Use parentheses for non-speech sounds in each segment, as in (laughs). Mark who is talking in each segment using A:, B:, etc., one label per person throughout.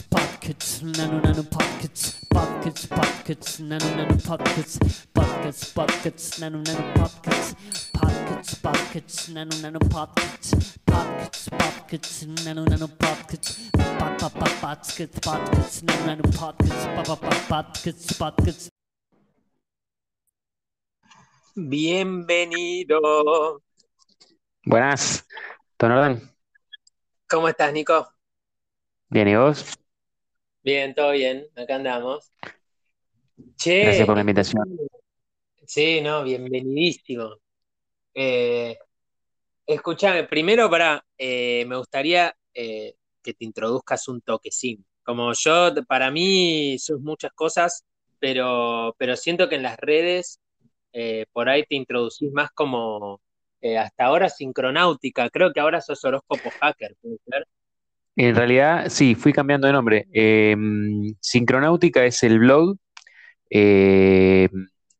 A: pockets, pockets, nano nano pockets, pockets, pockets, nano nano pockets, pockets, pockets, nano nano pockets, pockets, pockets, nano nano pockets, pockets, pockets, nano nano pockets, pop pop pop pockets, pockets, nano nano pockets, pop pop pop pockets, pockets.
B: Bienvenido.
C: Buenas, ¿todo en orden?
B: ¿Cómo estás, Nico?
C: Bien, ¿y vos?
B: Bien, todo bien, acá andamos. Che,
C: Gracias por la invitación.
B: sí, no, bienvenidísimo. Eh, escúchame, primero para, eh, me gustaría eh, que te introduzcas un toquecín. Como yo, para mí, sos muchas cosas, pero, pero siento que en las redes eh, por ahí te introducís más como eh, hasta ahora sincronáutica. Creo que ahora sos horóscopo hacker, ¿puede ser?
C: En realidad, sí, fui cambiando de nombre. Eh, Sincronáutica es el blog. eh,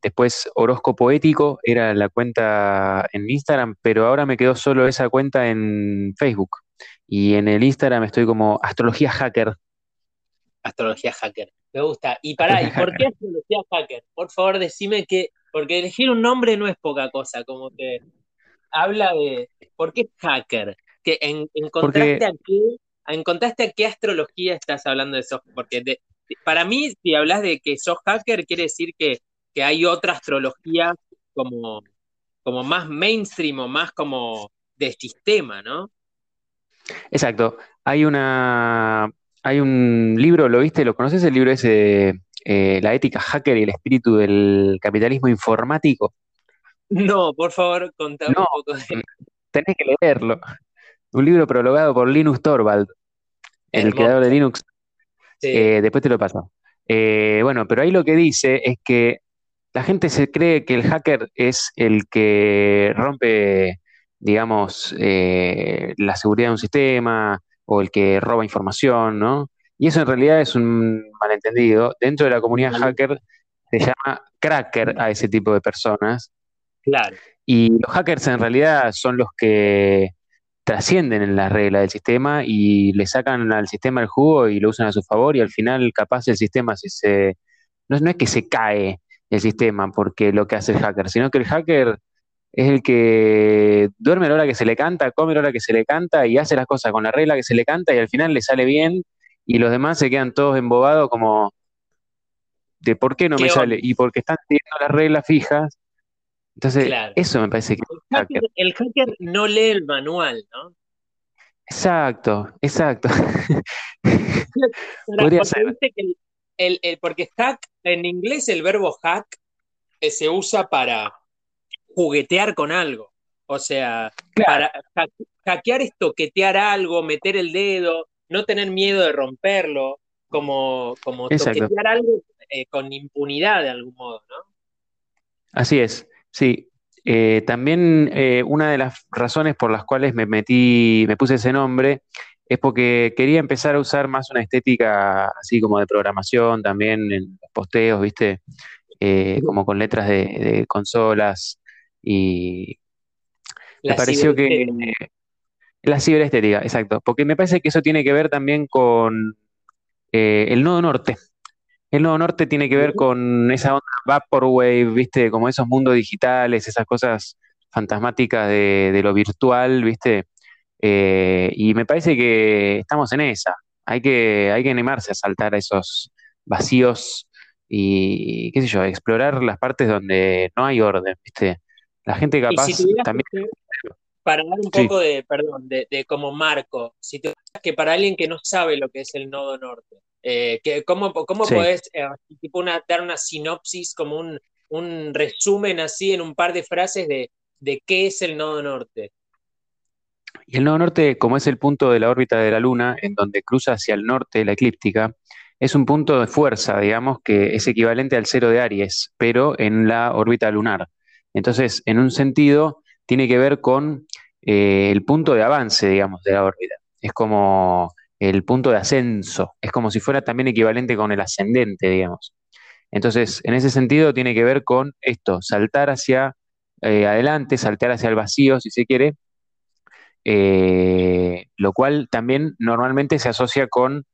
C: después Horóscopo Ético era la cuenta en Instagram, pero ahora me quedó solo esa cuenta en Facebook. Y en el Instagram estoy como Astrología Hacker.
B: Astrología hacker. Me gusta. Y pará, ¿y por qué (laughs) astrología hacker? Por favor, decime que, porque elegir un nombre no es poca cosa, como que habla de, ¿por qué hacker? Que en, encontraste
C: Porque
B: a qué, encontraste a qué astrología estás hablando de eso, porque de- de- para mí, si hablas de que sos hacker, quiere decir que, que hay otra astrología como, como más mainstream o más como de sistema, ¿no?
C: Exacto. Hay una, hay un libro, ¿lo viste? ¿Lo conoces el libro ese, eh, La ética hacker y el espíritu del capitalismo informático?
B: No, por favor, contame
C: No,
B: un poco de
C: tenés que leerlo. Un libro prologado por Linus Torvald, el creador de. Linux.
B: Sí,
C: Eh, después te lo paso. Eh, bueno, pero ahí lo que dice es que la gente se cree que el hacker es el que rompe, digamos, eh, la seguridad de un sistema o el que roba información, ¿no? Y eso en realidad es un malentendido. Dentro de la comunidad hacker se llama cracker a ese tipo de personas.
B: claro.
C: Y los hackers en realidad son los que trascienden en las reglas del sistema y le sacan al sistema el jugo y lo usan a su favor y al final capaz el sistema si se, no, no es que se cae el sistema porque lo que hace el hacker, sino que el hacker es el que duerme a la hora que se le canta, come a la hora que se le canta y hace las cosas con la regla que se le canta y al final le sale bien y los demás se quedan todos embobados como de por qué no
B: ¿Qué
C: me sale y porque están siguiendo las reglas fijas. Entonces,
B: Claro.
C: eso me parece que
B: El
C: hacker.
B: hacker, el hacker no lee el manual, ¿no?
C: Exacto, exacto. Podría
B: porque
C: ser.
B: que el, el- el- porque hack, en inglés el verbo hack eh, se usa para juguetear con algo. O sea,
C: Claro,
B: para ha- hackear es toquetear algo, meter el dedo, no tener miedo de romperlo, como, como
C: exacto.
B: toquetear algo eh, con impunidad de algún modo, ¿no?
C: Así es, sí. Eh, también eh, una de las razones por las cuales me metí, me puse ese nombre, es porque quería empezar a usar más una estética así como de programación también en los posteos, ¿viste? Eh, como con letras de, de consolas y me pareció que la ciberestética, exacto, porque me parece que eso tiene que ver también con eh, el nodo norte. El nodo norte tiene que ver con esa onda Vaporwave, ¿viste? Como esos mundos digitales, esas cosas fantasmáticas de, de lo virtual, ¿viste? Eh, y me parece que estamos en esa. Hay que, hay que animarse a saltar a esos vacíos y, qué sé yo, explorar las partes donde no hay orden, ¿viste? La gente
B: si
C: capaz también.
B: que, para dar un
C: Sí.
B: poco de, perdón, de, de como marco, si tuvieras que para alguien que no sabe lo que es el nodo norte, eh, que, ¿cómo, cómo
C: Sí.
B: podés eh, tipo una, dar una sinopsis, como un, un resumen así en un par de frases de, de qué es el nodo norte?
C: Y el nodo norte, como es el punto de la órbita de la Luna, en donde cruza hacia el norte la eclíptica, es un punto de fuerza, digamos, que es equivalente al cero de Aries, pero en la órbita lunar. Entonces, en un sentido, tiene que ver con eh, el punto de avance, digamos, de la órbita. Es como el punto de ascenso, es como si fuera también equivalente con el ascendente, digamos. Entonces, en ese sentido, tiene que ver con esto, saltar hacia eh, adelante, saltar hacia el vacío, si se quiere, eh, lo cual también normalmente se asocia con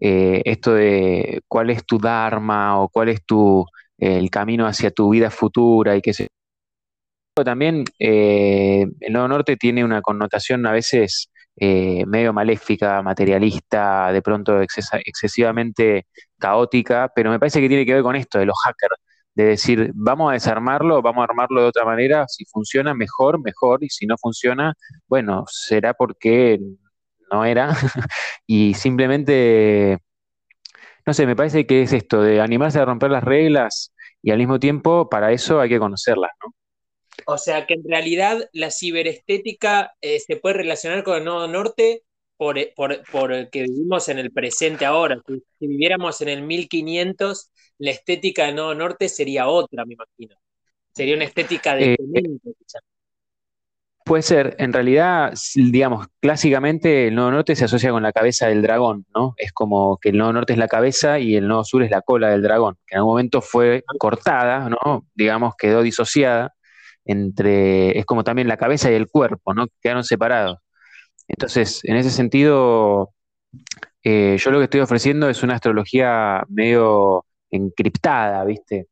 C: eh, esto de cuál es tu dharma o cuál es tu, el camino hacia tu vida futura y qué sé también el Nuevo Norte tiene una connotación a veces eh, medio maléfica, materialista, de pronto excesivamente caótica, pero me parece que tiene que ver con esto de los hackers, de decir, vamos a desarmarlo, vamos a armarlo de otra manera, si funciona mejor, mejor, y si no funciona, bueno, será porque no era, (laughs) y simplemente, no sé, me parece que es esto, de animarse a romper las reglas y al mismo tiempo para eso hay que conocerlas, ¿no?
B: O sea que en realidad la ciberestética eh, se puede relacionar con el Nodo Norte por, eh, por, por, que vivimos en el presente ahora. Si, viviéramos en el 1500, la estética del Nodo Norte sería otra, me imagino. Sería una estética de... Eh,
C: puede ser, en realidad, digamos, clásicamente el nodo norte se asocia con la cabeza del dragón, ¿no? Es como que el nodo norte es la cabeza y el nodo sur es la cola del dragón, que en algún momento fue cortada, ¿no? Digamos, quedó disociada entre, es como también la cabeza y el cuerpo, ¿no? Quedaron separados. Entonces, en ese sentido, eh, yo lo que estoy ofreciendo es una astrología medio encriptada, ¿viste?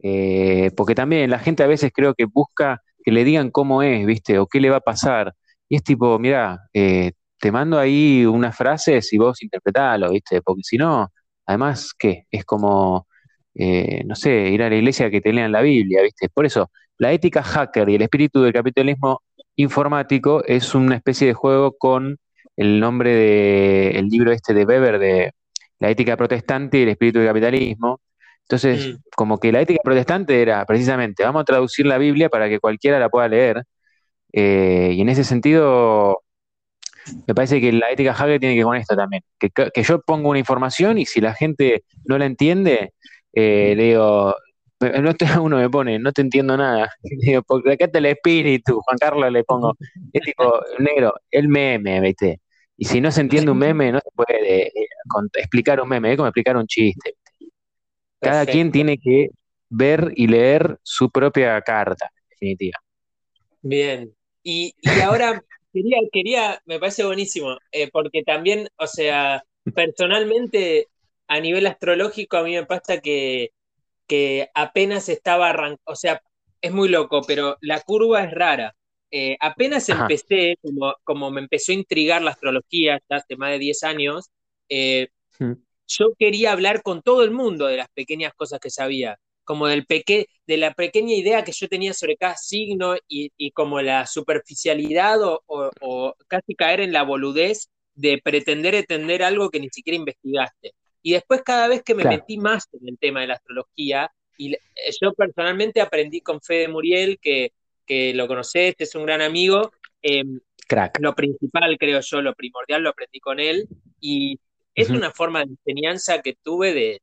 C: Eh, porque también la gente a veces creo que busca que le digan cómo es, ¿viste? O qué le va a pasar. Y es tipo, mira, eh, te mando ahí unas frases y vos interpretalo, ¿viste? Porque si no, además, ¿qué? Es como, no sé, ir a la iglesia que te lean la Biblia, ¿viste? Por eso, la ética hacker y el espíritu del capitalismo informático es una especie de juego con el nombre del libro este de Weber de La ética protestante y el espíritu del capitalismo. Entonces, mm. como que la ética protestante era precisamente, vamos a traducir la Biblia para que cualquiera la pueda leer. Eh, y en ese sentido, me parece que la ética hacker tiene que ver con esto también. Que, yo pongo una información y si la gente no la entiende, eh, le digo, no (laughs) uno me pone, no te entiendo nada. (laughs) Digo, porque acá está el espíritu, Juan Carlos le pongo, es tipo, negro, el meme, ¿viste? Y si no se entiende un meme, no se puede eh, explicar un meme, es como explicar un chiste. Cada quien tiene que ver y leer su propia carta, en definitiva.
B: Bien. Y, ahora (laughs) quería, quería, me parece buenísimo, eh, porque también, o sea, personalmente, a nivel astrológico, a mí me pasa que que apenas estaba arrancando, o sea, es muy loco, pero la curva es rara. Eh, apenas empecé, como, como, me empezó a intrigar la astrología hace más de 10 años, eh, yo quería hablar con todo el mundo de las pequeñas cosas que sabía, como del peque de la pequeña idea que yo tenía sobre cada signo y, y como la superficialidad o, o, casi caer en la boludez de pretender entender algo que ni siquiera investigaste. Y después cada vez que me metí más en el tema de la astrología, y eh, yo personalmente aprendí con Fede Muriel, que, que lo conocés, es un gran amigo. Em, Crack. Lo principal, creo yo, lo primordial, lo aprendí con él. Y es una forma de enseñanza que tuve de,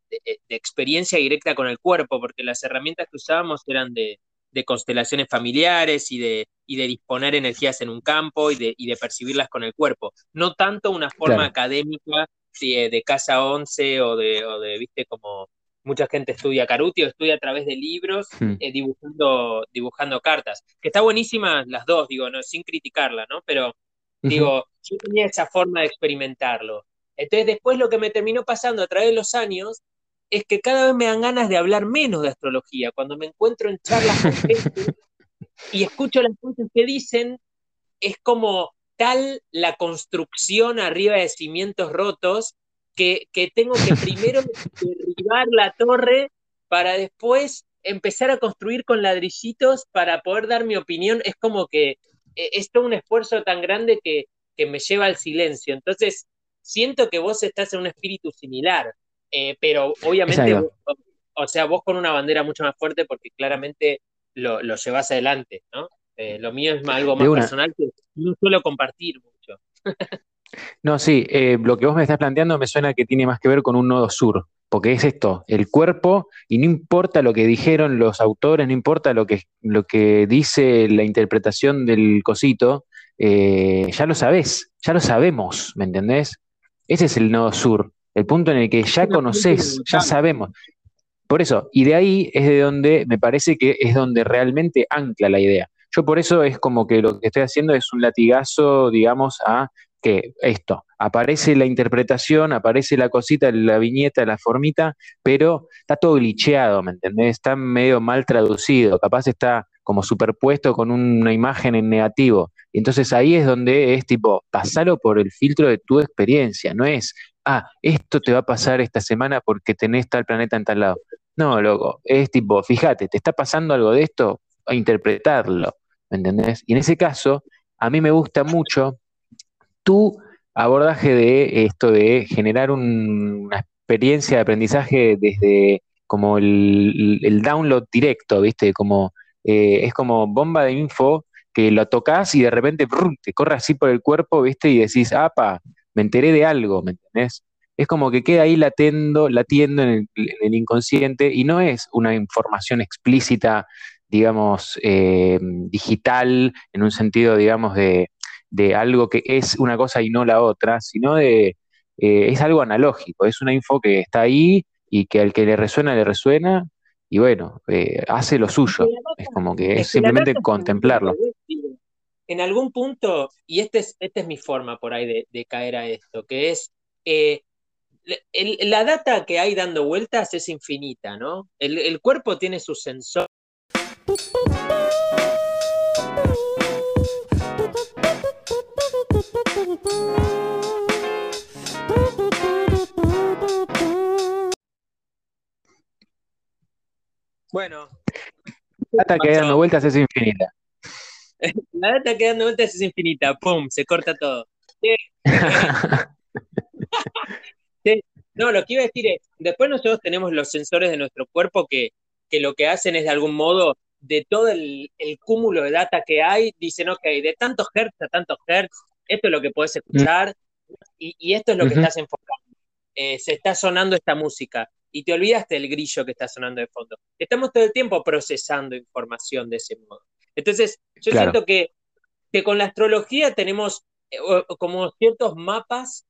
B: experiencia directa con el cuerpo, porque las herramientas que usábamos eran de, constelaciones familiares y de, y de disponer energías en un campo y de, y de percibirlas con el cuerpo. No tanto una forma académica de Casa 11 o de, o de, viste, como mucha gente estudia Caruti o estudia a través de libros hmm. eh, dibujando, dibujando cartas, que está buenísima las dos, digo, no, sin criticarla, ¿no? Pero digo, yo tenía esa forma de experimentarlo. Entonces después lo que me terminó pasando a través de los años es que cada vez me dan ganas de hablar menos de astrología. Cuando me encuentro en charlas con (laughs) gente y escucho las cosas que dicen, es como, tal la construcción arriba de cimientos rotos que, tengo que primero (laughs) derribar la torre para después empezar a construir con ladrillitos para poder dar mi opinión. Es como que eh, es todo un esfuerzo tan grande que, me lleva al silencio. Entonces, siento que vos estás en un espíritu similar, eh, pero obviamente, o, sea, vos con una bandera mucho más fuerte porque claramente lo, lo llevas adelante, ¿no? Eh, lo mío es algo más personal que no suelo compartir mucho. (laughs)
C: no, sí, eh, lo que vos me estás planteando me suena que tiene más que ver con un nodo sur, porque es esto, el cuerpo, y no importa lo que dijeron los autores, no importa lo que, lo que dice la interpretación del cosito, eh, ya lo sabés, ya lo sabemos, ¿me entendés? Ese es el nodo sur, el punto en el que ya conoces, ya sabemos. Por eso, y de ahí es de donde me parece que es donde realmente ancla la idea. Yo por eso es como que lo que estoy haciendo es un latigazo, digamos, a que esto, aparece la interpretación, aparece la cosita, la viñeta, la formita, pero está todo glitcheado, ¿me entendés? Está medio mal traducido, capaz está como superpuesto con una imagen en negativo. Y entonces ahí es donde es tipo, pasalo por el filtro de tu experiencia, no es, ah, esto te va a pasar esta semana porque tenés tal planeta en tal lado. No, loco, es tipo, fíjate, te está pasando algo de esto, a interpretarlo, ¿me entendés? Y en ese caso, a mí me gusta mucho tu abordaje de esto de generar una experiencia de aprendizaje desde como el, download directo, ¿viste? Como, eh, es como bomba de info que lo tocas y de repente te corre así por el cuerpo, ¿viste? Y decís, apa, me enteré de algo, ¿me entendés? Es como que queda ahí latiendo, latiendo en el, inconsciente y no es una información explícita, digamos, eh, digital, en un sentido, digamos, de, de algo que es una cosa y no la otra, sino de, eh, es algo analógico, es una info que está ahí y que al que le resuena, le resuena, y bueno, eh, hace lo suyo, es como que es, simplemente contemplarlo.
B: En algún punto, y esta es, este es mi forma por ahí de, caer a esto, que es, eh, la data que hay dando vueltas es infinita, ¿no? El, el cuerpo tiene su sensor. Bueno.
C: La data que dando vueltas es infinita. (laughs)
B: La data que dando vueltas es infinita. ¡Pum! Se corta todo. (laughs) No, lo que iba a decir es, después nosotros tenemos los sensores de nuestro cuerpo que, que lo que hacen es de algún modo, de todo el, cúmulo de data que hay, dicen, ok, de tantos hertz a tantos hertz, esto es lo que puedes escuchar y, esto es lo que estás enfocando. Eh, se está sonando esta música y te olvidaste del grillo que está sonando de fondo. Estamos todo el tiempo procesando información de ese modo. Entonces, yo siento que, que, con la astrología tenemos eh, como ciertos mapas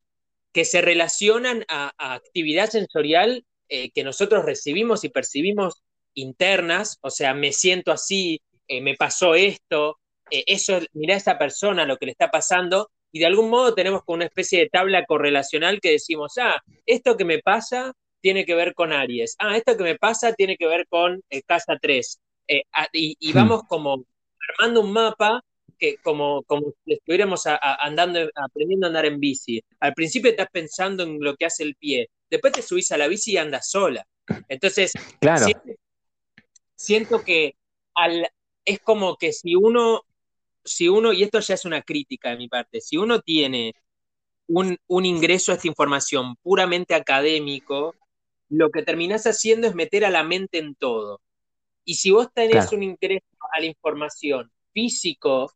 B: que se relacionan a, actividad sensorial eh, que nosotros recibimos y percibimos internas, o sea, me siento así, eh, me pasó esto, eso, mira a esa persona lo que le está pasando, y de algún modo tenemos como una especie de tabla correlacional que decimos, ah, esto que me pasa tiene que ver con Aries. Ah, esto que me pasa tiene que ver con eh, Casa 3. Eh, ah, y, hmm. vamos como armando un mapa que como, como si estuviéramos andando, aprendiendo a andar en bici. Al principio estás pensando en lo que hace el pie, después te subís a la bici y andas sola. Entonces,
C: claro.
B: Siento, que al, es como que si uno, si uno, y esto ya es una crítica de mi parte, si uno tiene un, un ingreso a esta información puramente académico, lo que terminás haciendo es meter a la mente en todo. Y si vos tenés un interés a la información físico,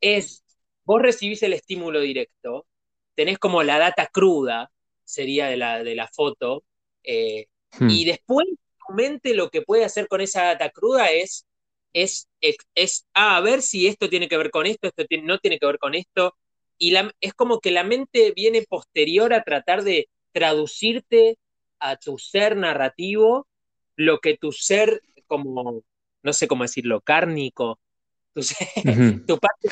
B: es, vos recibís el estímulo directo, tenés como la data cruda, sería de la, de la foto, eh, hmm. y después mente lo que puede hacer con esa data cruda es, es, es, ah, a ver si esto tiene que ver con esto, esto no tiene que ver con esto, y la, es como que la mente viene posterior a tratar de traducirte a tu ser narrativo lo que tu ser como, no sé cómo decirlo, cárnico, (laughs) tu, tu parte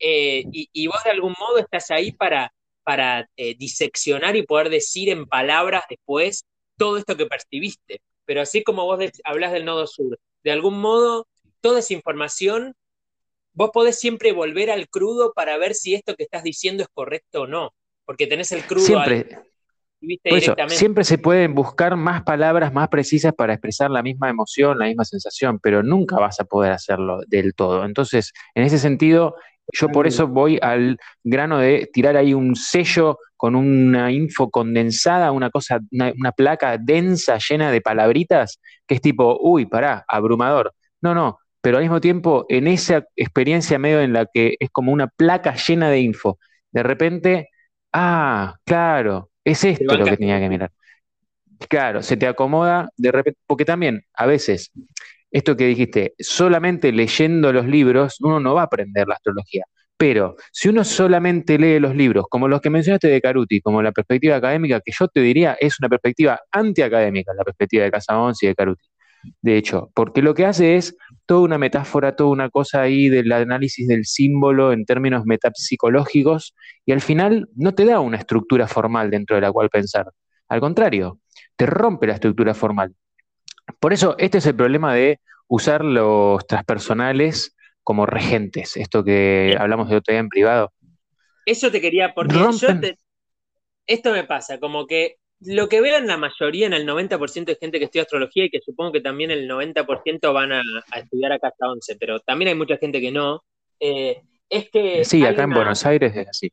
B: eh, y, y, vos de algún modo estás ahí para, para eh, diseccionar y poder decir en palabras después todo esto que percibiste. Pero así como vos hablas del nodo sur, de algún modo, toda esa información, vos podés siempre volver al crudo para ver si esto que estás diciendo es correcto o no, porque tenés el crudo
C: siempre siempre se pueden buscar más palabras más precisas para expresar la misma emoción, la misma sensación, pero nunca vas a poder hacerlo del todo. Entonces, en ese sentido, yo por eso voy al grano de tirar ahí un sello con una info condensada, una cosa, una, placa densa llena de palabritas, que es tipo, uy, pará, abrumador. No, no, pero al mismo tiempo, en esa experiencia medio en la que es como una placa llena de info, de repente, ah, claro, es esto lo que tenía que mirar. Claro, se te acomoda de repente, porque también a veces, esto que dijiste, solamente leyendo los libros uno no va a aprender la astrología. Pero si uno solamente lee los libros, como los que mencionaste de Caruti, como la perspectiva académica, que yo te diría es una perspectiva antiacadémica, la perspectiva de Casa y de Caruti. de hecho, porque lo que hace es toda una metáfora, toda una cosa ahí del análisis del símbolo en términos metapsicológicos y al final no te da una estructura formal dentro de la cual pensar. Al contrario, te rompe la estructura formal. Por eso, este es el problema de usar los transpersonales como regentes, esto que hablamos de otro día en privado.
B: Eso te quería, porque yo esto me pasa, como que lo que veo en la mayoría, en el 90% de gente que estudia astrología y que supongo que también el 90% van a, estudiar acá hasta 11, pero también hay mucha gente que no, eh, es que...
C: Sí, acá en Buenos Aires es así.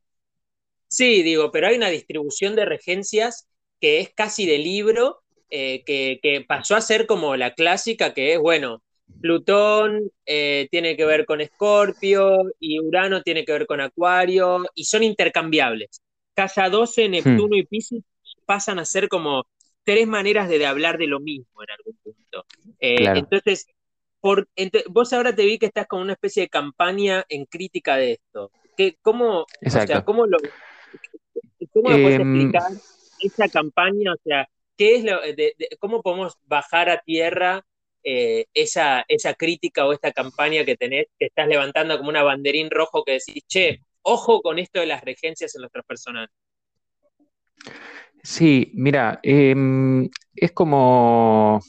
B: Sí, digo, pero hay una distribución de regencias que es casi de libro, eh, que, pasó a ser como la clásica, que es, bueno, Plutón eh, tiene que ver con Escorpio y Urano tiene que ver con Acuario y son intercambiables. Casa 12, Neptuno hmm. y Pisces pasan a ser como tres maneras de, hablar de lo mismo en algún punto. Eh, entonces, por, vos ahora te vi que estás con una especie de campaña en crítica de esto. ¿Qué, cómo, ¿cómo, lo, cómo me puedes em, explicar esa campaña? O sea, ¿qué es lo, ¿cómo podemos bajar a tierra eh, esa, esa crítica o esta campaña que tenés, que estás levantando como una banderín rojo que decís, che, ojo con esto de las regencias en nuestros personales.
C: Sí, mira, em, es como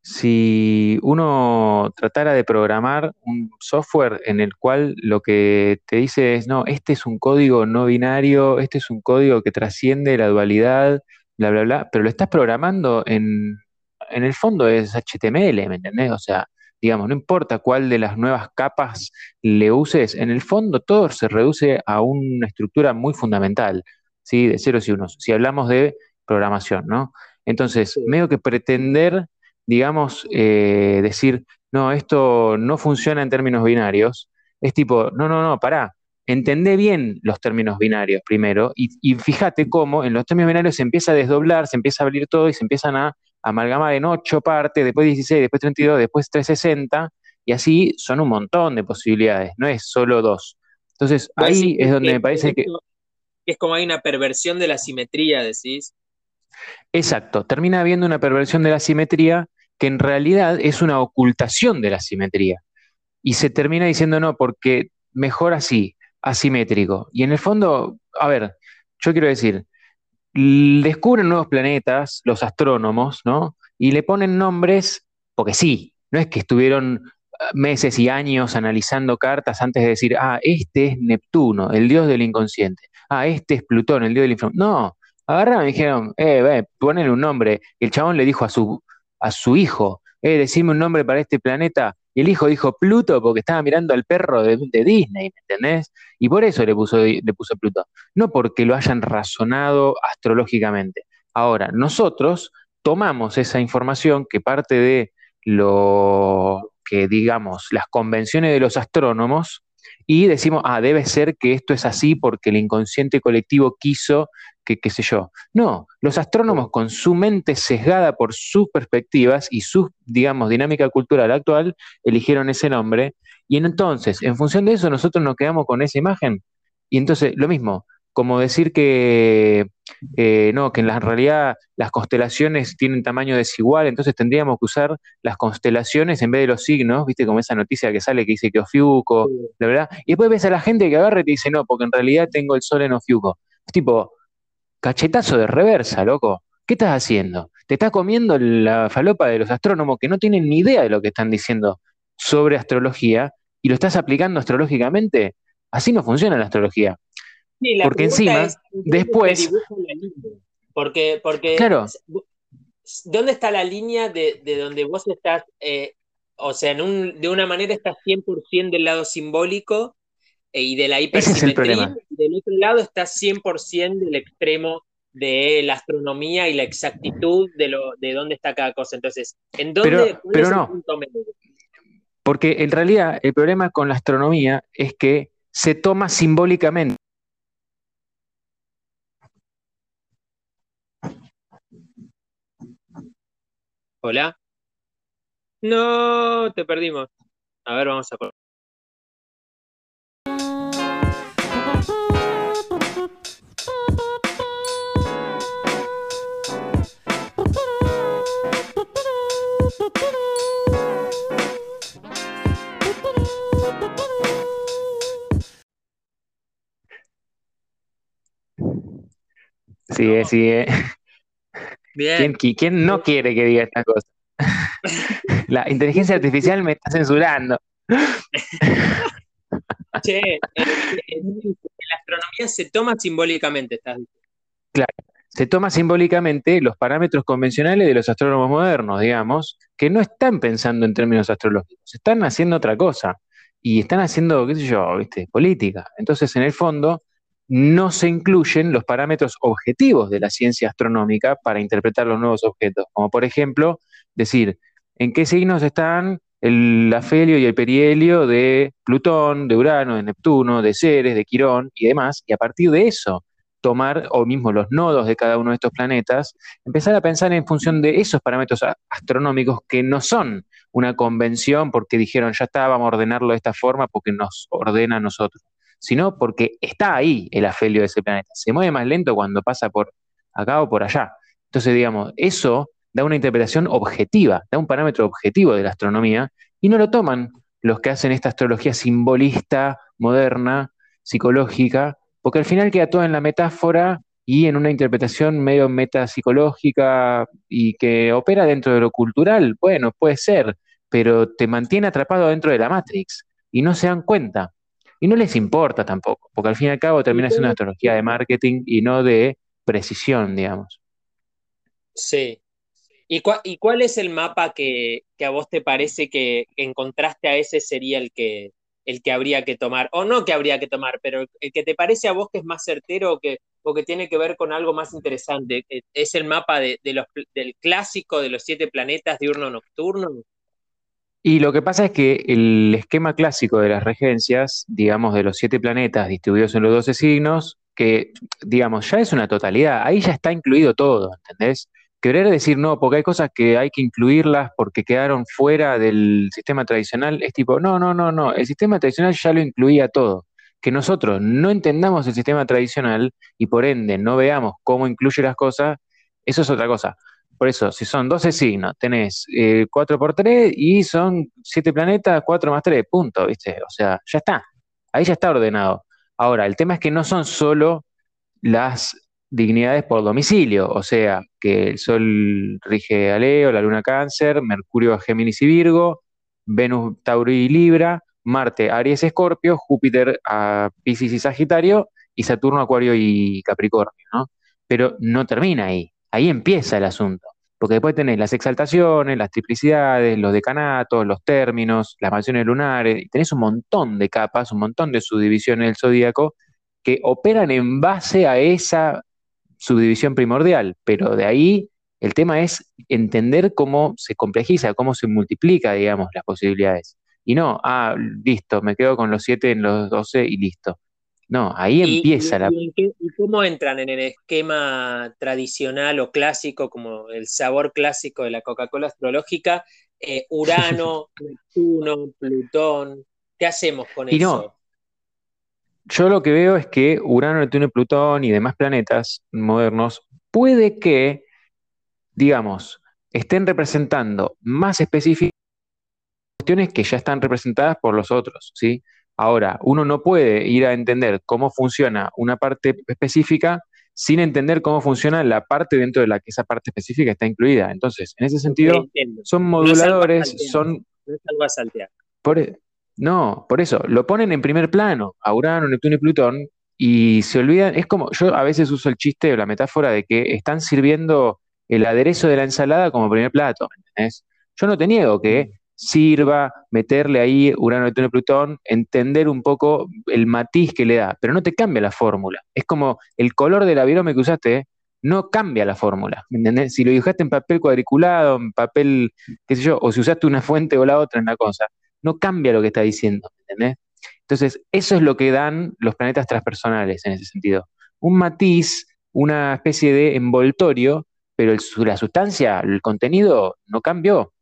C: si uno tratara de programar un software en el cual lo que te dice es, no, este es un código no binario, este es un código que trasciende la dualidad, bla, bla, bla, pero lo estás programando en en el fondo es HTML, ¿me entendés? O sea, digamos, no importa cuál de las nuevas capas le uses, en el fondo todo se reduce a una estructura muy fundamental, ¿sí? De ceros y unos, si hablamos de programación, ¿no? Entonces, medio que pretender, digamos, eh, decir, no, esto no funciona en términos binarios, es tipo, no, no, no, pará, entendé bien los términos binarios primero y, y fíjate cómo en los términos binarios se empieza a desdoblar, se empieza a abrir todo y se empiezan a amalgamar en 8 partes, después 16, después 32, después 360, y así son un montón de posibilidades, no es solo dos. Entonces, ahí es donde me parece que...
B: Es como hay una perversión de la simetría, decís.
C: Exacto, termina habiendo una perversión de la simetría que en realidad es una ocultación de la simetría. Y se termina diciendo no, porque mejor así, asimétrico. Y en el fondo, a ver, yo quiero decir, descubren nuevos planetas, los astrónomos, ¿no? Y le ponen nombres, porque sí, no es que estuvieron ah, meses y años analizando cartas antes de decir, ah, este es Neptuno, el dios del inconsciente, ah, este es Plutón, el dios del infierno. No, agarraron y dijeron, eh, ve, un nombre. el chabón le dijo a su, a su hijo, eh, decime un nombre para este planeta. Y el hijo dijo Pluto porque estaba mirando al perro de, Disney, ¿me entendés? Y por eso le puso, le puso Pluto. No porque lo hayan razonado astrológicamente. Ahora, nosotros tomamos esa información que parte de lo que, digamos, las convenciones de los astrónomos y decimos, ah, debe ser que esto es así porque el inconsciente colectivo quiso que, qué sé yo. No, los astrónomos con su mente sesgada por sus perspectivas y su, digamos, dinámica cultural actual, eligieron ese nombre. Y entonces, en función de eso, nosotros nos quedamos con esa imagen. Y entonces, lo mismo, como decir que eh, no, que en la realidad las constelaciones tienen tamaño desigual, entonces tendríamos que usar las constelaciones en vez de los signos, viste como esa noticia que sale que dice que Ofiuco, la verdad, y después ves a la gente que agarra y te dice, no, porque en realidad tengo el sol en Ofiuco. Es tipo, cachetazo de reversa, loco. ¿Qué estás haciendo? Te estás comiendo la falopa de los astrónomos que no tienen ni idea de lo que están diciendo sobre astrología y lo estás aplicando astrológicamente. Así no funciona la astrología. porque encima, después...
B: Porque, porque claro. ¿dónde está la línea de, donde vos estás, eh, o sea, de una manera estás 100% del lado simbólico y de la hipersimetría. del otro lado está 100% del extremo de la astronomía y la exactitud de, lo, de dónde está cada cosa. Entonces, ¿en dónde
C: pero, no. punto medio? Porque en realidad el problema con la astronomía es que se toma simbólicamente.
B: Hola. No, te perdimos. A ver, vamos a Podcast. Sí,
C: sí. Eh.
B: Bien.
C: ¿Quién, no quiere que diga estas cosas? (laughs) La inteligencia artificial me está censurando. (laughs)
B: Che, eh, eh, la astronomía se toma simbólicamente, estás diciendo.
C: Claro, se toma simbólicamente los parámetros convencionales de los astrónomos modernos, digamos, que no están pensando en términos astrológicos, están haciendo otra cosa y están haciendo, qué sé yo, ¿viste? política. Entonces, en el fondo, no se incluyen los parámetros objetivos de la ciencia astronómica para interpretar los nuevos objetos, como por ejemplo, decir, ¿en qué signos están el afelio y el perihelio de Plutón, de Urano, de Neptuno, de Ceres, de Quirón y demás, y a partir de eso tomar, o mismo los nodos de cada uno de estos planetas, empezar a pensar en función de esos parámetros astronómicos que no son una convención porque dijeron, ya está, vamos a ordenarlo de esta forma porque nos ordena a nosotros, sino porque está ahí el afelio de ese planeta. Se mueve más lento cuando pasa por acá o por allá. Entonces, digamos, eso da una interpretación objetiva, da un parámetro objetivo de la astronomía y no lo toman los que hacen esta astrología simbolista, moderna, psicológica, porque al final queda todo en la metáfora y en una interpretación medio metapsicológica y que opera dentro de lo cultural, bueno, puede ser, pero te mantiene atrapado dentro de la Matrix y no se dan cuenta. Y no les importa tampoco, porque al fin y al cabo termina siendo una astrología de marketing y no de precisión, digamos.
B: Sí, ¿Y, cuál es el mapa que, a vos te parece que encontraste a ese sería el que, el que habría que tomar? O no que habría que tomar, pero el que te parece a vos que es más certero o que, o que tiene que ver con algo más interesante. Eh, ¿Es el mapa de, los, del clásico de los siete planetas diurno-nocturno?
C: Y lo que pasa es que el esquema clásico de las regencias, digamos, de los siete planetas distribuidos en los doce signos, que, digamos, ya es una totalidad, ahí ya está incluido todo, ¿entendés? Querer decir no, porque hay cosas que hay que incluirlas porque quedaron fuera del sistema tradicional, es tipo, no, no, no, no, el sistema tradicional ya lo incluía todo. Que nosotros no entendamos el sistema tradicional y por ende no veamos cómo incluye las cosas, eso es otra cosa. Por eso, si son 12 signos, tenés 4 eh, por 3 y son 7 planetas, 4 más 3, punto, ¿viste? O sea, ya está. Ahí ya está ordenado. Ahora, el tema es que no son solo las dignidades por domicilio, o sea, que el Sol rige a Leo, la Luna Cáncer, Mercurio a Géminis y Virgo, Venus Tauro y Libra, Marte Aries Escorpio, Júpiter a Pisces y Sagitario y Saturno Acuario y Capricornio, ¿no? Pero no termina ahí, ahí empieza el asunto, porque después tenés las exaltaciones, las triplicidades, los decanatos, los términos, las mansiones lunares, tenés un montón de capas, un montón de subdivisiones del zodíaco que operan en base a esa subdivisión primordial, pero de ahí el tema es entender cómo se complejiza, cómo se multiplica, digamos, las posibilidades. Y no, ah, listo, me quedo con los 7 en los 12 y listo. No, ahí empieza la...
B: ¿y, cómo entran en el esquema tradicional o clásico, como el sabor clásico de la Coca-Cola astrológica? Eh, Urano, (laughs) Neptuno, Plutón. ¿Qué hacemos con eso?
C: Yo lo que veo es que Urano, Neptuno y Plutón y demás planetas modernos puede que, digamos, estén representando más específicamente cuestiones que ya están representadas por los otros, ¿sí? Ahora, uno no puede ir a entender cómo funciona una parte específica sin entender cómo funciona la parte dentro de la que esa parte específica está incluida. Entonces, en ese sentido, son moduladores, son... No es algo a saltear. Por, e, no, por eso, lo ponen en primer plano, a Urano, Neptuno y Plutón, y se olvidan, es como, yo a veces uso el chiste o la metáfora de que están sirviendo el aderezo de la ensalada como primer plato, ¿entendés? Yo no te niego que sirva meterle ahí Urano, Neptuno y Plutón, entender un poco el matiz que le da, pero no te cambia la fórmula. Es como el color del avirome que usaste, no cambia la fórmula, ¿entendés? Si lo dibujaste en papel cuadriculado, en papel, qué sé yo, o si usaste una fuente o la otra en la cosa, no cambia lo que está diciendo, ¿entendés? Entonces, eso es lo que dan los planetas transpersonales en ese sentido. Un matiz, una especie de envoltorio, pero la sustancia, el contenido no cambió.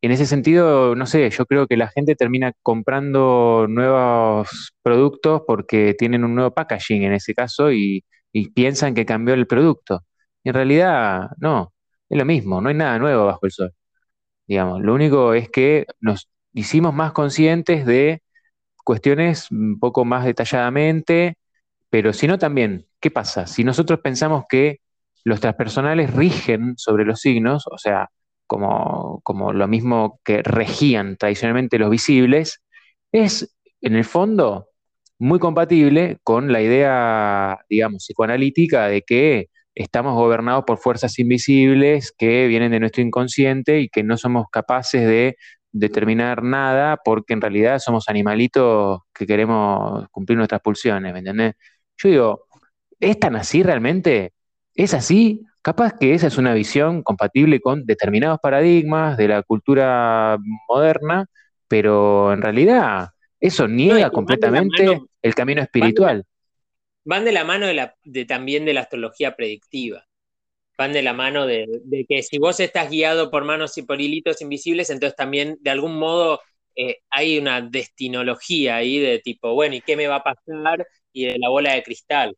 C: En ese sentido, no sé, yo creo que la gente termina comprando nuevos productos porque tienen un nuevo packaging en ese caso y, piensan que cambió el producto. En realidad, no, es lo mismo, no hay nada nuevo bajo el sol. Digamos, lo único es que nos hicimos más conscientes de cuestiones un poco más detalladamente pero si no también, ¿qué pasa? Si nosotros pensamos que los transpersonales rigen sobre los signos, o sea, como, como lo mismo que regían tradicionalmente los visibles, es en el fondo muy compatible con la idea, digamos, psicoanalítica de que estamos gobernados por fuerzas invisibles que vienen de nuestro inconsciente y que no somos capaces de determinar nada porque en realidad somos animalitos que queremos cumplir nuestras pulsiones, ¿me entendés? Yo digo, ¿es tan así realmente? ¿Es así? Capaz que esa es una visión compatible con determinados paradigmas de la cultura moderna, pero en realidad eso niega completamente el camino espiritual.
B: Van de la mano de, la, de también de la astrología predictiva. Van de la mano de, que si vos estás guiado por manos y por hilitos invisibles, entonces también de algún modo eh, hay una destinología ahí de tipo, bueno, ¿y qué me va a pasar? Y de la bola de cristal.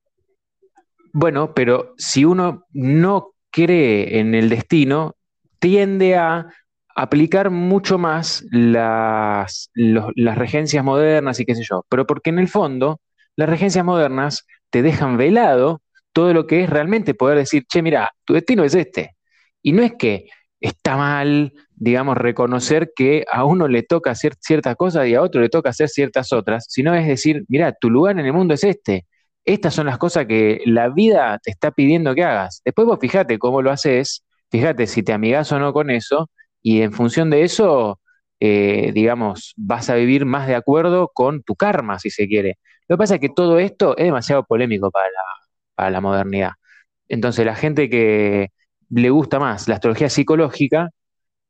C: Bueno, pero si uno no cree en el destino, tiende a aplicar mucho más las, las regencias modernas y qué sé yo, pero porque en el fondo las regencias modernas te dejan velado todo lo que es realmente poder decir, che, mira, tu destino es este. Y no es que está mal, digamos, reconocer que a uno le toca hacer ciertas cosas y a otro le toca hacer ciertas otras, sino es decir, mira, tu lugar en el mundo es este. Estas son las cosas que la vida te está pidiendo que hagas. Después vos fíjate cómo lo haces, fíjate si te amigas o no con eso, y en función de eso, eh, digamos, vas a vivir más de acuerdo con tu karma, si se quiere. Lo que pasa es que todo esto es demasiado polémico para la, modernidad. Entonces, la gente que le gusta más la astrología psicológica,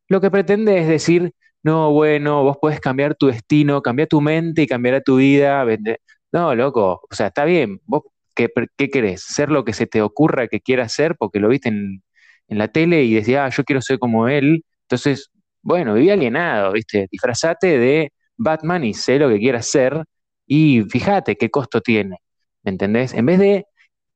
C: lo que pretende es decir, no, bueno, vos podés cambiar tu destino, cambiar tu mente y cambiará tu vida. No, loco, o sea, está bien, vos qué, qué querés, ser lo que se te ocurra que quieras ser porque lo viste en, en la tele y decías, ah, yo quiero ser como él. Entonces, bueno, viví alienado, ¿viste? Disfrazate de Batman y sé lo que quieras ser y fíjate qué costo tiene, ¿me entendés? En vez de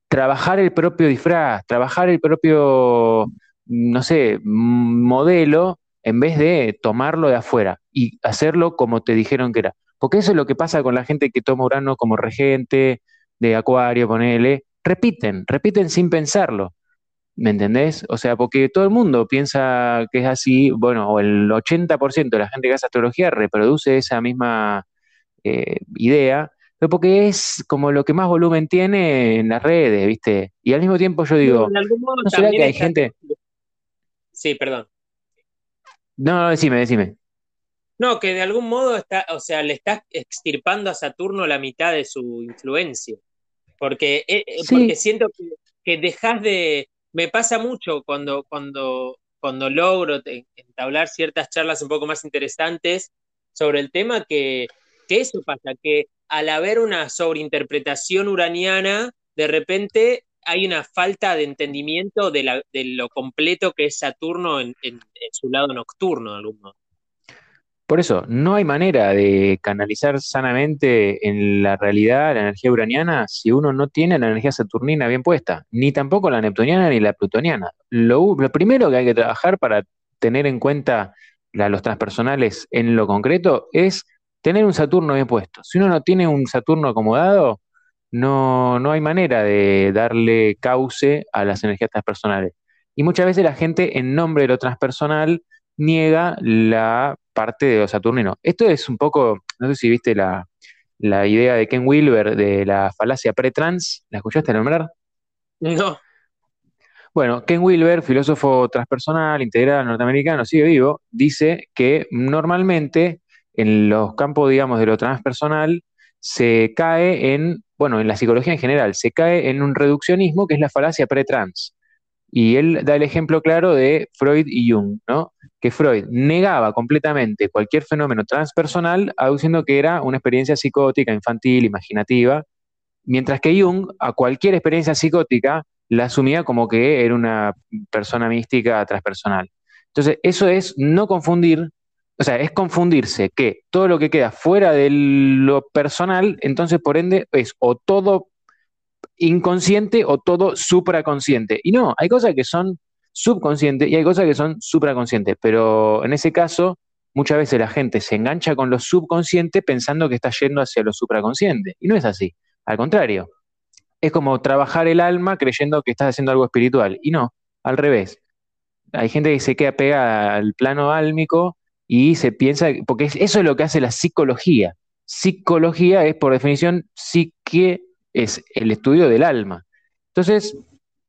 C: trabajar el propio disfraz, trabajar el propio, no sé, modelo, en vez de tomarlo de afuera y hacerlo como te dijeron que era. Porque eso es lo que pasa con la gente que toma Urano como regente de Acuario, ponele. Repiten, repiten sin pensarlo. ¿Me entendés? O sea, porque todo el mundo piensa que es así, bueno, o el 80% de la gente que hace astrología reproduce esa misma eh, idea, porque es como lo que más volumen tiene en las redes, ¿viste? Y al mismo tiempo yo digo, ¿no será que hay gente...
B: Sí, perdón.
C: No, no, decime, decime.
B: No, que de algún modo está, o sea, le estás extirpando a Saturno la mitad de su influencia. Porque, eh, eh, porque siento que, que dejas de. Me pasa mucho cuando, cuando, cuando logro entablar ciertas charlas un poco más interesantes sobre el tema que que eso pasa, que al haber una sobreinterpretación uraniana, de repente hay una falta de entendimiento de, lo completo que es Saturno en, su lado nocturno, de.
C: Por eso, no hay manera de canalizar sanamente en la realidad la energía uraniana si uno no tiene la energía saturnina bien puesta, ni tampoco la neptuniana ni la plutoniana. Lo, primero que hay que trabajar para tener en cuenta los transpersonales en lo concreto es tener un Saturno bien puesto. Si uno no tiene un Saturno acomodado, no, no hay manera de darle cauce a las energías transpersonales. Y muchas veces la gente, en nombre de lo transpersonal, niega la parte de lo saturnino. Esto es un poco, no sé si viste la, idea de Ken Wilber de la falacia pretrans. ¿La escuchaste nombrar?
B: No.
C: Bueno, Ken Wilber, filósofo transpersonal, integral norteamericano, sigue vivo, dice que normalmente en los campos, digamos, de lo transpersonal, se cae en, bueno, en la psicología en general, se cae en un reduccionismo que es la falacia pretrans. Y él da el ejemplo claro de Freud y Jung, ¿no? Que Freud negaba completamente cualquier fenómeno transpersonal, aduciendo que era una experiencia psicótica, infantil, imaginativa, mientras que Jung a cualquier experiencia psicótica la asumía como que era una persona mística transpersonal. Entonces, eso es no confundir o sea, es confundirse que todo lo que queda fuera de lo personal, entonces por ende es o todo inconsciente o todo supraconsciente. Y no, hay cosas que son subconscientes y hay cosas que son supraconscientes, pero en ese caso muchas veces la gente se engancha con lo subconsciente pensando que está yendo hacia lo supraconsciente. Y no es así, al contrario. es como trabajar el alma creyendo que estás haciendo algo espiritual. Y no, al revés. Hay gente que se queda pegada al plano álmico y se piensa, porque eso es lo que hace la psicología. Psicología es, por definición, psique es el estudio del alma. Entonces,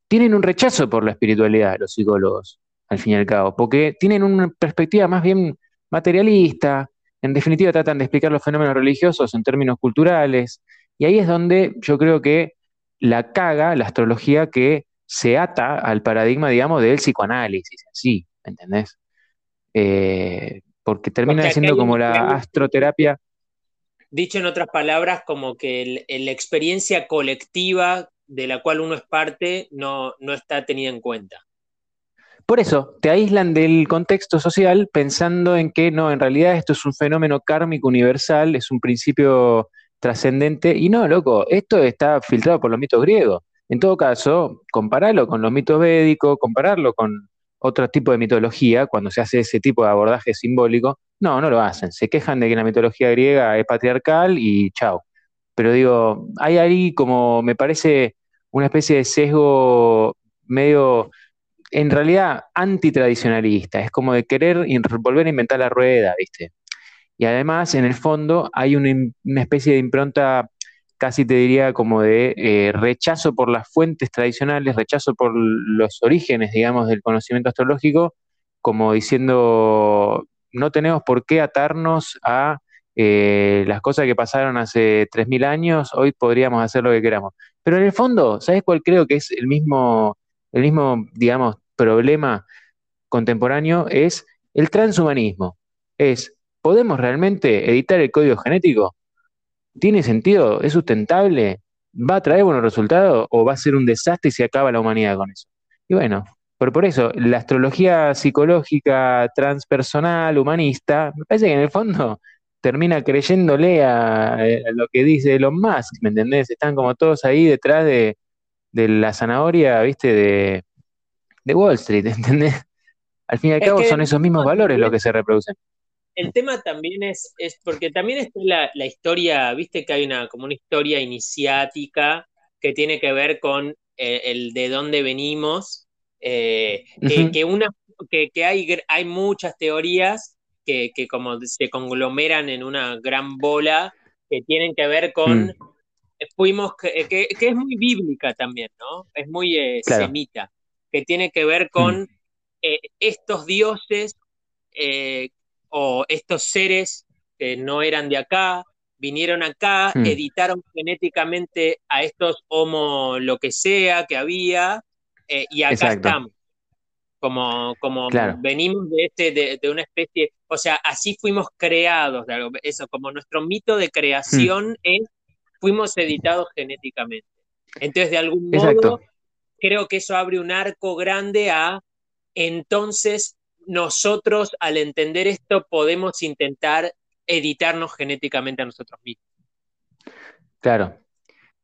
C: tienen un rechazo por la espiritualidad los psicólogos, al fin y al cabo, porque tienen una perspectiva más bien materialista, en definitiva tratan de explicar los fenómenos religiosos en términos culturales, y ahí es donde yo creo que la caga la astrología que se ata al paradigma, digamos, del psicoanálisis, ¿me entendés? Eh, porque termina siendo como la astroterapia.
B: Dicho en otras palabras, como que la experiencia colectiva de la cual uno es parte no, no está tenida en cuenta.
C: Por eso, te aíslan del contexto social pensando en que no, en realidad esto es un fenómeno kármico universal, es un principio trascendente. Y no, loco, esto está filtrado por los mitos griegos. En todo caso, compararlo con los mitos védicos, compararlo con otro tipo de mitología, cuando se hace ese tipo de abordaje simbólico, no, no lo hacen. Se quejan de que la mitología griega es patriarcal y chao. Pero digo, hay ahí como, me parece, una especie de sesgo medio, en realidad, antitradicionalista. Es como de querer volver a inventar la rueda, ¿viste? Y además, en el fondo, hay una, especie de impronta, casi te diría, como de eh, rechazo por las fuentes tradicionales, rechazo por los orígenes, digamos, del conocimiento astrológico, como diciendo, no tenemos por qué atarnos a eh, las cosas que pasaron hace 3.000 años, hoy podríamos hacer lo que queramos. Pero en el fondo, ¿sabes cuál creo que es el mismo, el mismo, digamos, problema contemporáneo? Es el transhumanismo. Es ¿Podemos realmente editar el código genético? ¿Tiene sentido? ¿Es sustentable? ¿Va a traer buenos resultados o va a ser un desastre y se acaba la humanidad con eso? Y bueno, por, por eso, la astrología psicológica, transpersonal, humanista, me parece que en el fondo (laughs) termina creyéndole a, lo que dice Elon Musk, ¿me entendés? Están como todos ahí detrás de, la zanahoria, ¿viste? De, de Wall Street, (laughs) ¿entendés? Al fin y al cabo son esos mismos valores los que se reproducen
B: el tema también es, es porque también está la, la, historia, viste que hay una como una historia iniciática que tiene que ver con eh, el de dónde venimos, eh, que, una, que, hay, hay muchas teorías que, como se conglomeran en una gran bola que tienen que ver con, mm. fuimos, que, es muy bíblica también, ¿no? Es muy eh, semita, que tiene que ver con mm. estos dioses o estos seres que no eran de acá, vinieron acá, hmm. editaron genéticamente a estos homo lo que sea que había, eh, y acá estamos. Como, como venimos de, este, de, una especie, o sea, así fuimos creados, eso, como nuestro mito de creación hmm. es, fuimos editados genéticamente. Entonces, de algún modo, creo que eso abre un arco grande a, entonces, nosotros al entender esto podemos intentar editarnos genéticamente a nosotros mismos.
C: Claro,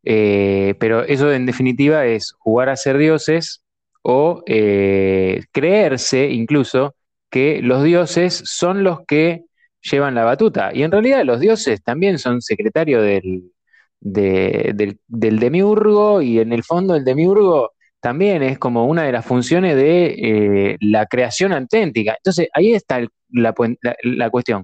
C: eh, pero eso en definitiva es jugar a ser dioses o eh, creerse incluso que los dioses son los que llevan la batuta. Y en realidad los dioses también son secretarios del, del, del, demiurgo y en el fondo el demiurgo también es como una de las funciones de eh, la creación auténtica. Entonces, ahí está la, cuestión.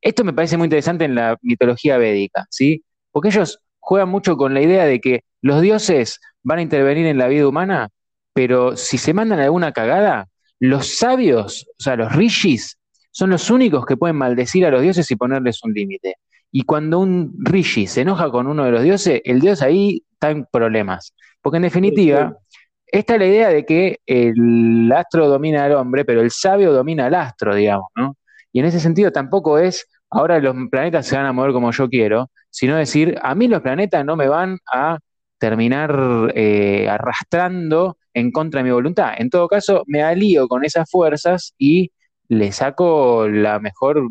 C: Esto me parece muy interesante en la mitología védica, ¿sí? Porque ellos juegan mucho con la idea de que los dioses van a intervenir en la vida humana, pero si se mandan alguna cagada, los sabios, o sea, los rishis, son los únicos que pueden maldecir a los dioses y ponerles un límite. Y cuando un rishi se enoja con uno de los dioses, el dios ahí está en problemas. Porque en definitiva, esta es la idea de que el astro domina al hombre, pero el sabio domina al astro, digamos, ¿no? Y en ese sentido tampoco es, ahora los planetas se van a mover como yo quiero, sino decir, a mí los planetas no me van a terminar eh, arrastrando en contra de mi voluntad. En todo caso, me alío con esas fuerzas y le saco la mejor,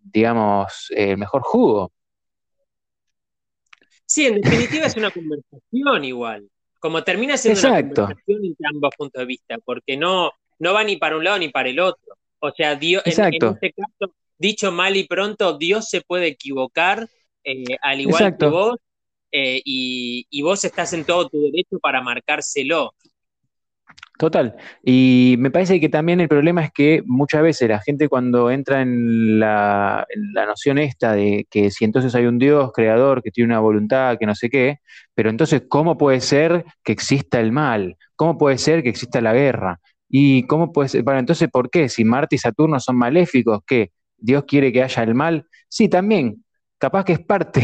C: digamos, el mejor jugo.
B: Sí, en definitiva es una conversación igual. Como termina siendo una conversación entre ambos puntos de vista, porque no, no va ni para un lado ni para el otro. O sea, Dios, en, este caso, dicho mal y pronto, Dios se puede equivocar, eh, al igual que vos, eh, y, y vos estás en todo tu derecho para marcárselo.
C: Total. Y me parece que también el problema es que muchas veces la gente cuando entra en la, la, noción esta de que si entonces hay un Dios creador que tiene una voluntad, que no sé qué, pero entonces, ¿cómo puede ser que exista el mal? ¿Cómo puede ser que exista la guerra? ¿Y cómo puede ser? Bueno, entonces, ¿por qué? Si Marte y Saturno son maléficos, ¿qué? ¿Dios quiere que haya el mal? Sí, también. Capaz que es parte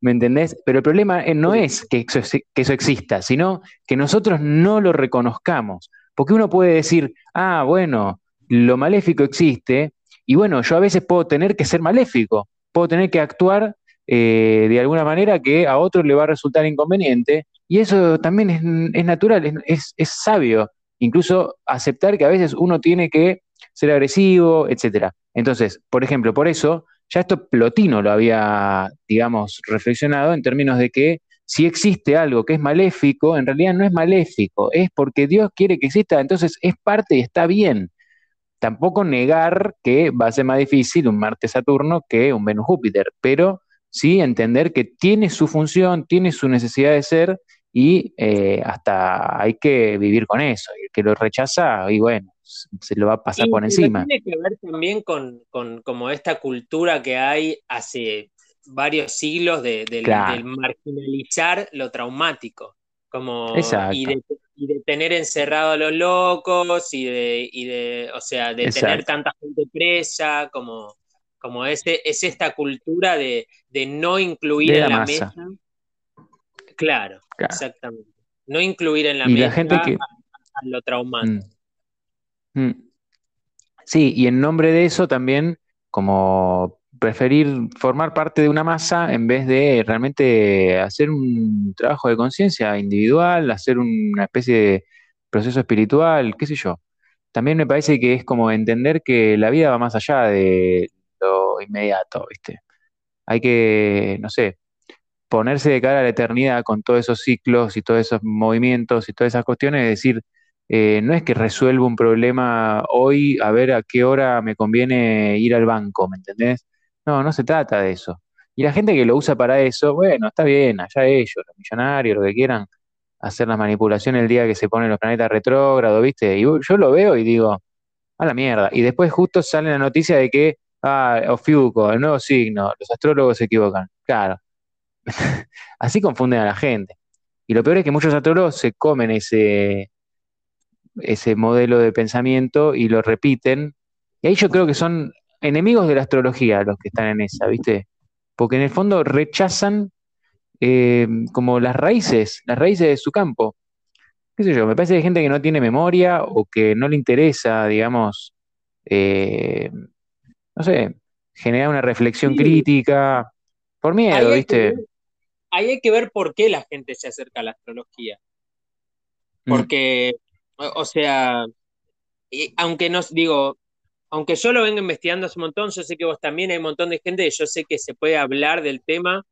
C: ¿Me entendés? Pero el problema eh, no es que eso, exista, sino que nosotros no lo reconozcamos. Porque uno puede decir, ah, bueno, lo maléfico existe, y bueno, yo a veces puedo tener que ser maléfico, puedo tener que actuar eh, de alguna manera que a otro le va a resultar inconveniente, y eso también es, natural, es, es, sabio, incluso aceptar que a veces uno tiene que ser agresivo, etc. Entonces, por ejemplo, por eso ya esto Plotino lo había, digamos, reflexionado en términos de que si existe algo que es maléfico, en realidad no es maléfico, es porque Dios quiere que exista, entonces es parte y está bien. Tampoco negar que va a ser más difícil un Marte-Saturno que un Venus-Júpiter, pero sí entender que tiene su función, tiene su necesidad de ser y eh, hasta hay que vivir con eso. Y el que lo rechaza, y bueno, se lo va a pasar por encima.
B: Tiene que ver también con, como esta cultura que hay hace varios siglos de, marginalizar lo traumático. Como, y de, tener encerrado a los locos y de, de o sea, de tener tanta gente presa, como, como es, es esta cultura de, no incluir en la, mesa. Claro, exactamente. No incluir en la mesa
C: gente que...
B: a, lo traumático. Mm.
C: Mm. Sí, y en nombre de eso también, como preferir formar parte de una masa en vez de realmente hacer un trabajo de conciencia individual, hacer una especie de proceso espiritual, qué sé yo. También me parece que es como entender que la vida va más allá de lo inmediato, ¿viste? Hay que, no sé, ponerse de cara a la eternidad con todos esos ciclos y todos esos movimientos y todas esas cuestiones, y decir, eh, no es que resuelvo un problema hoy a ver a qué hora me conviene ir al banco, ¿me entendés? No, no se trata de eso. Y la gente que lo usa para eso, bueno, está bien, allá ellos, los millonarios, lo que quieran, hacer la manipulación el día que se ponen los planetas retrógrados, ¿viste? Y yo lo veo y digo, a la mierda. Y después justo sale la noticia de que, ah, Ofiuco, el nuevo signo, los astrólogos se equivocan. Claro. (laughs) Así confunden a la gente. Y lo peor es que muchos astrólogos se comen ese, ese modelo de pensamiento y lo repiten. Y ahí yo creo que son enemigos de la astrología los que están en esa, ¿viste? Porque en el fondo rechazan eh, como las raíces, las raíces de su campo. ¿Qué sé yo? Me parece que hay gente que no tiene memoria o que no le interesa, digamos, eh, no sé, generar una reflexión crítica por miedo, ¿viste?
B: Ahí hay que ver por qué la gente se acerca a la astrología. Mm. Porque o, sea, aunque nos digo, aunque yo lo vengo investigando hace un montón, yo sé que vos también hay un montón de gente, yo sé que se puede hablar del tema.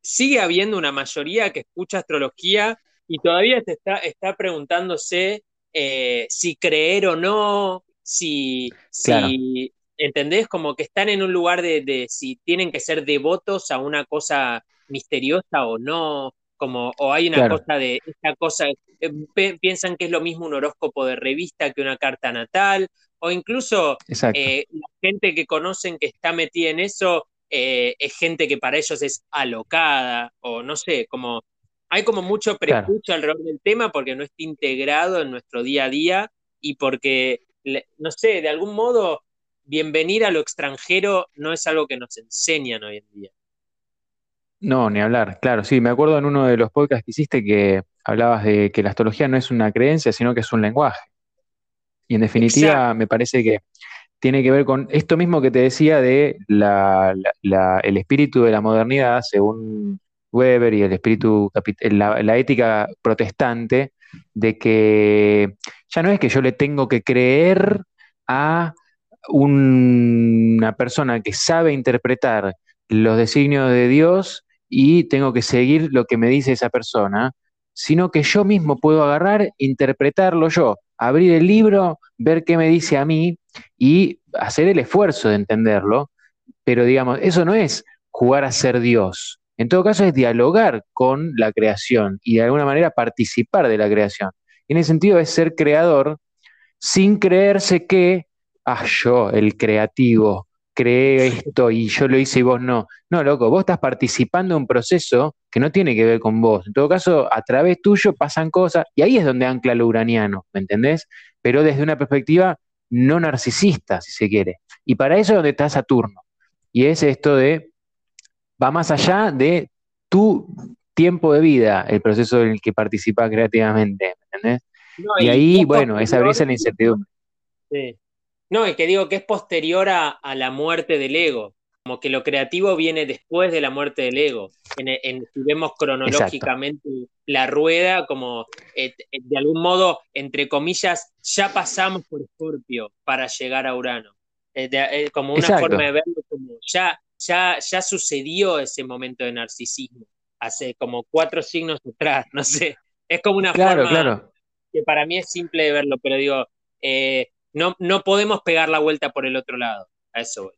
B: Sigue habiendo una mayoría que escucha astrología y todavía te está, está preguntándose eh, si creer o no, si, si, ¿entendés? Como que están en un lugar de, de, si tienen que ser devotos a una cosa misteriosa o no, como, o hay una cosa de, esta cosa, eh, piensan que es lo mismo un horóscopo de revista que una carta natal, o incluso eh, la gente que conocen que está metida en eso eh, es gente que para ellos es alocada, o no sé, como hay como mucho prejuicio alrededor del tema porque no está integrado en nuestro día a día y porque, no sé, de algún modo, bienvenir a lo extranjero no es algo que nos enseñan hoy en día.
C: No, ni hablar, claro, sí, me acuerdo en uno de los podcasts que hiciste que hablabas de que la astrología no es una creencia, sino que es un lenguaje. Y en definitiva, me parece que tiene que ver con esto mismo que te decía de el espíritu de la modernidad, según Weber y el espíritu, la, la ética protestante, de que ya no es que yo le tengo que creer a una persona que sabe interpretar los designios de Dios y tengo que seguir lo que me dice esa persona, sino que yo mismo puedo agarrar, interpretarlo yo, abrir el libro, ver qué me dice a mí y hacer el esfuerzo de entenderlo. Pero digamos, eso no es jugar a ser Dios, En todo caso, es dialogar con la creación y de alguna manera participar de la creación. En ese sentido es ser creador sin creerse que, ah, yo, el creativo, creé esto y yo lo hice y vos no. No, loco, vos estás participando en un proceso que no tiene que ver con vos. En todo caso, a través tuyo pasan cosas y ahí es donde ancla lo uraniano, ¿me entendés? Pero desde una perspectiva no narcisista, si se quiere. Y para eso es donde está Saturno. Y es esto de, va más allá de tu tiempo de vida, el proceso en el que participas creativamente, ¿me entendés? y, ahí, bueno, es abrirse la incertidumbre.
B: Sí. No, y que digo que es posterior a, la muerte del ego, como que lo creativo viene después de la muerte del ego. En, si vemos cronológicamente la rueda, como eh, de algún modo, entre comillas, ya pasamos por Escorpio para llegar a Urano. Eh, eh, como una forma de verlo, como ya, ya, ya sucedió ese momento de narcisismo, hace como cuatro signos atrás, (laughs) no sé. Es como una forma que para mí es simple de verlo, pero digo, no, no podemos pegar la vuelta por el otro lado. A eso voy.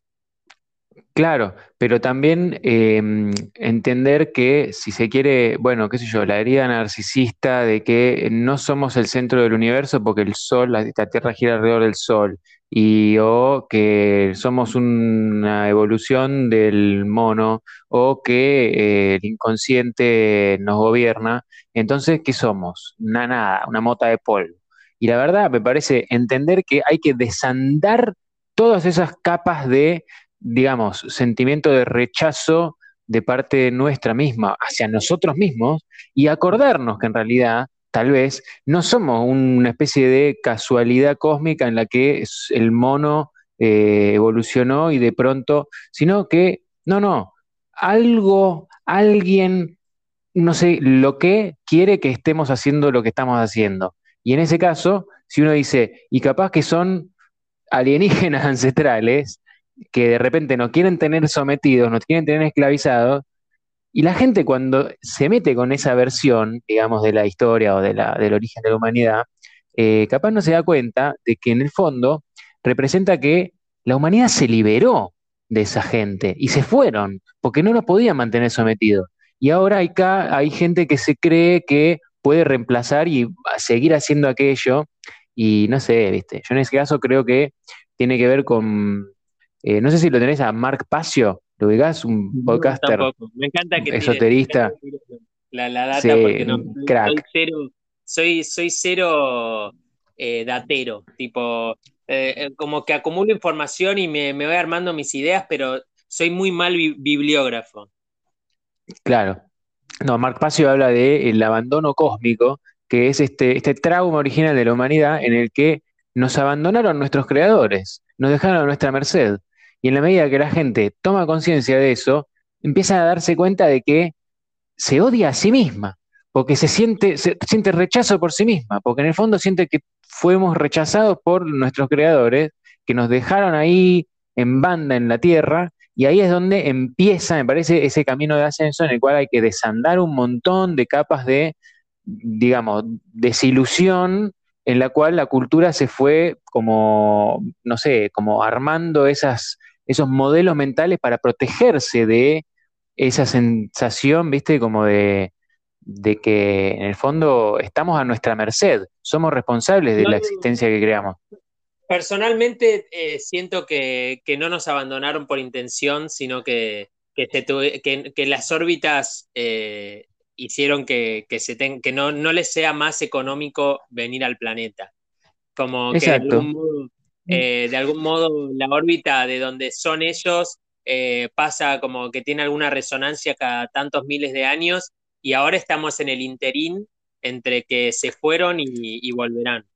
C: Claro, pero también em, entender que si se quiere, bueno, qué sé yo, la herida narcisista de que no somos el centro del universo porque el Sol, la, Tierra gira alrededor del Sol, y o que somos una evolución del mono, o que eh, el inconsciente nos gobierna, entonces, ¿qué somos? Una nada, una mota de polvo. Y la verdad me parece entender que hay que desandar todas esas capas de, digamos, sentimiento de rechazo de parte nuestra misma hacia nosotros mismos y acordarnos que en realidad tal vez no somos una especie de casualidad cósmica en la que el mono eh, evolucionó y de pronto, sino que, no, no, algo, alguien, no sé, lo que quiere que estemos haciendo lo que estamos haciendo. Y en ese caso, si uno dice, y capaz que son alienígenas (laughs) ancestrales, que de repente nos quieren tener sometidos, nos quieren tener esclavizados, y la gente cuando se mete con esa versión, digamos, de la historia o de la, del origen de la humanidad, eh, capaz no se da cuenta de que en el fondo representa que la humanidad se liberó de esa gente y se fueron, porque no nos podían mantener sometidos. Y ahora hay gente que se cree que puede reemplazar y seguir haciendo aquello. Y no sé, viste, yo en ese caso creo que tiene que ver con, eh, no sé si lo tenés a Mark Pacio, ¿lo ubicás? Un podcaster
B: Me encanta que
C: esoterista. (laughs)
B: La, la, data porque no, crack. Soy cero, soy, soy cero eh, datero, tipo, eh, como que acumulo información y me, me, voy armando mis ideas, pero soy muy mal bibliógrafo.
C: Claro, no, Mark Pacio habla del abandono cósmico, que es este, este trauma original de la humanidad en el que nos abandonaron nuestros creadores, nos dejaron a nuestra merced. Y en la medida que la gente toma conciencia de eso, empieza a darse cuenta de que se odia a sí misma, porque se siente, se siente rechazo por sí misma, porque en el fondo siente que fuimos rechazados por nuestros creadores, que nos dejaron ahí en banda en la tierra y ahí es donde empieza, me parece, ese camino de ascenso en el cual hay que desandar un montón de capas de, digamos, desilusión en la cual la cultura se fue como, no sé, como armando esas, esos modelos mentales para protegerse de esa sensación, viste, como de, de que en el fondo estamos a nuestra merced, somos responsables de la existencia que creamos.
B: Personalmente eh, siento que, no nos abandonaron por intención, sino que, que, las órbitas eh, hicieron que, se que no, no, les sea más económico venir al planeta. Como que de algún, modo, eh, de algún, modo, la órbita de donde son ellos pasa como que tiene alguna resonancia cada tantos miles de años y ahora estamos en el interín entre que se fueron y volverán.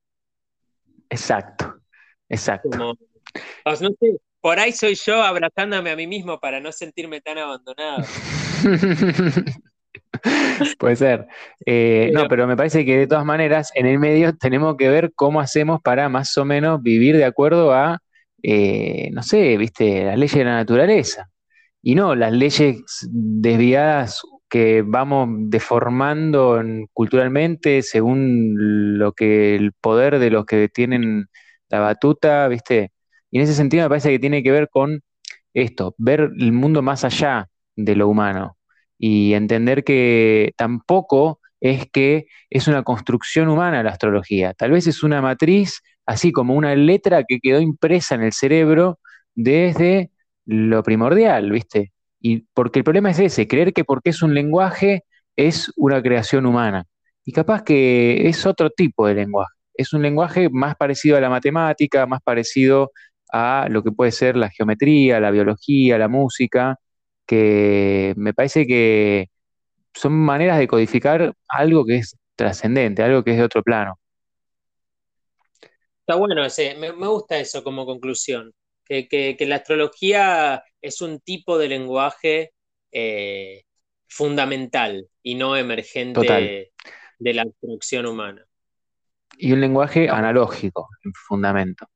C: Exacto. Exacto.
B: por ahí soy yo abrazándome a mí mismo para no sentirme tan abandonado. (laughs)
C: Puede ser. Eh, no, pero me parece que de todas maneras, en el medio tenemos que ver cómo hacemos para más o menos vivir de acuerdo a, eh, no sé, viste, las leyes de la naturaleza. Y no las leyes desviadas que vamos deformando culturalmente según lo que el poder de los que tienen la batuta, ¿viste? Y en ese sentido me parece que tiene que ver con esto, ver el mundo más allá de lo humano. y entender que tampoco es que es una construcción humana la astrología, tal vez es una matriz, así como una letra que quedó impresa en el cerebro desde lo primordial, ¿viste? Y porque el problema es ese, creer que porque es un lenguaje es una creación humana. Y capaz que es otro tipo de lenguaje. Es un lenguaje más parecido a la matemática, más parecido a lo que puede ser la geometría, la biología, la música, que me parece que son maneras de codificar algo que es trascendente, algo que es de otro plano.
B: Está bueno ese, me, gusta eso como conclusión, que, la astrología es un tipo de lenguaje eh, fundamental y no emergente de la instrucción humana.
C: Y un lenguaje analógico, en fundamento.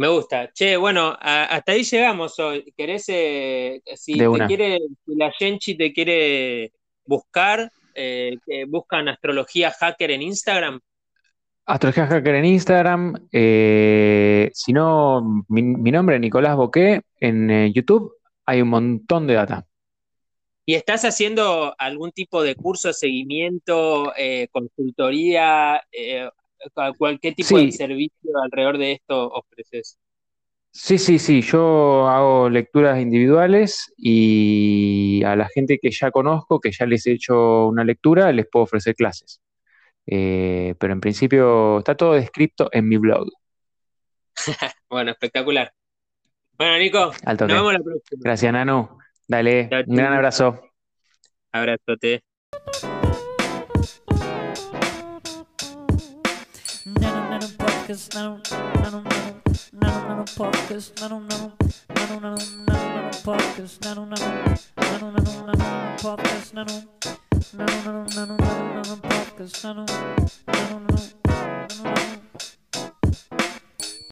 B: Me gusta. Che, bueno, hasta ahí llegamos hoy. ¿Querés, eh, si te quiere, la Genchi te quiere buscar, eh, buscan Astrología Hacker en Instagram?
C: Astrología Hacker en Instagram. Eh, si no, mi, nombre es Nicolás Boqué. En YouTube hay un montón de data.
B: ¿Y estás haciendo algún tipo de curso, seguimiento, consultoría, cualquier tipo de servicio alrededor de esto ofreces.
C: Sí, sí, sí, yo hago lecturas individuales y a la gente que ya conozco, que ya les he hecho una lectura, les puedo ofrecer clases. Eh, pero en principio está todo descrito en mi blog. (laughs)
B: bueno, espectacular. Bueno, Nico,
C: nos vemos la próxima. Gracias, Nano. Dale, un gran abrazo.
B: Abrazote. Podcast, nano, nano, nano, nano, nano, podcast, nano, nano, nano, nano, nano, podcast, nano, nano, nano, nano, nano, podcast, nano, nano, nano, nano, nano, podcast, nano, nano, nano.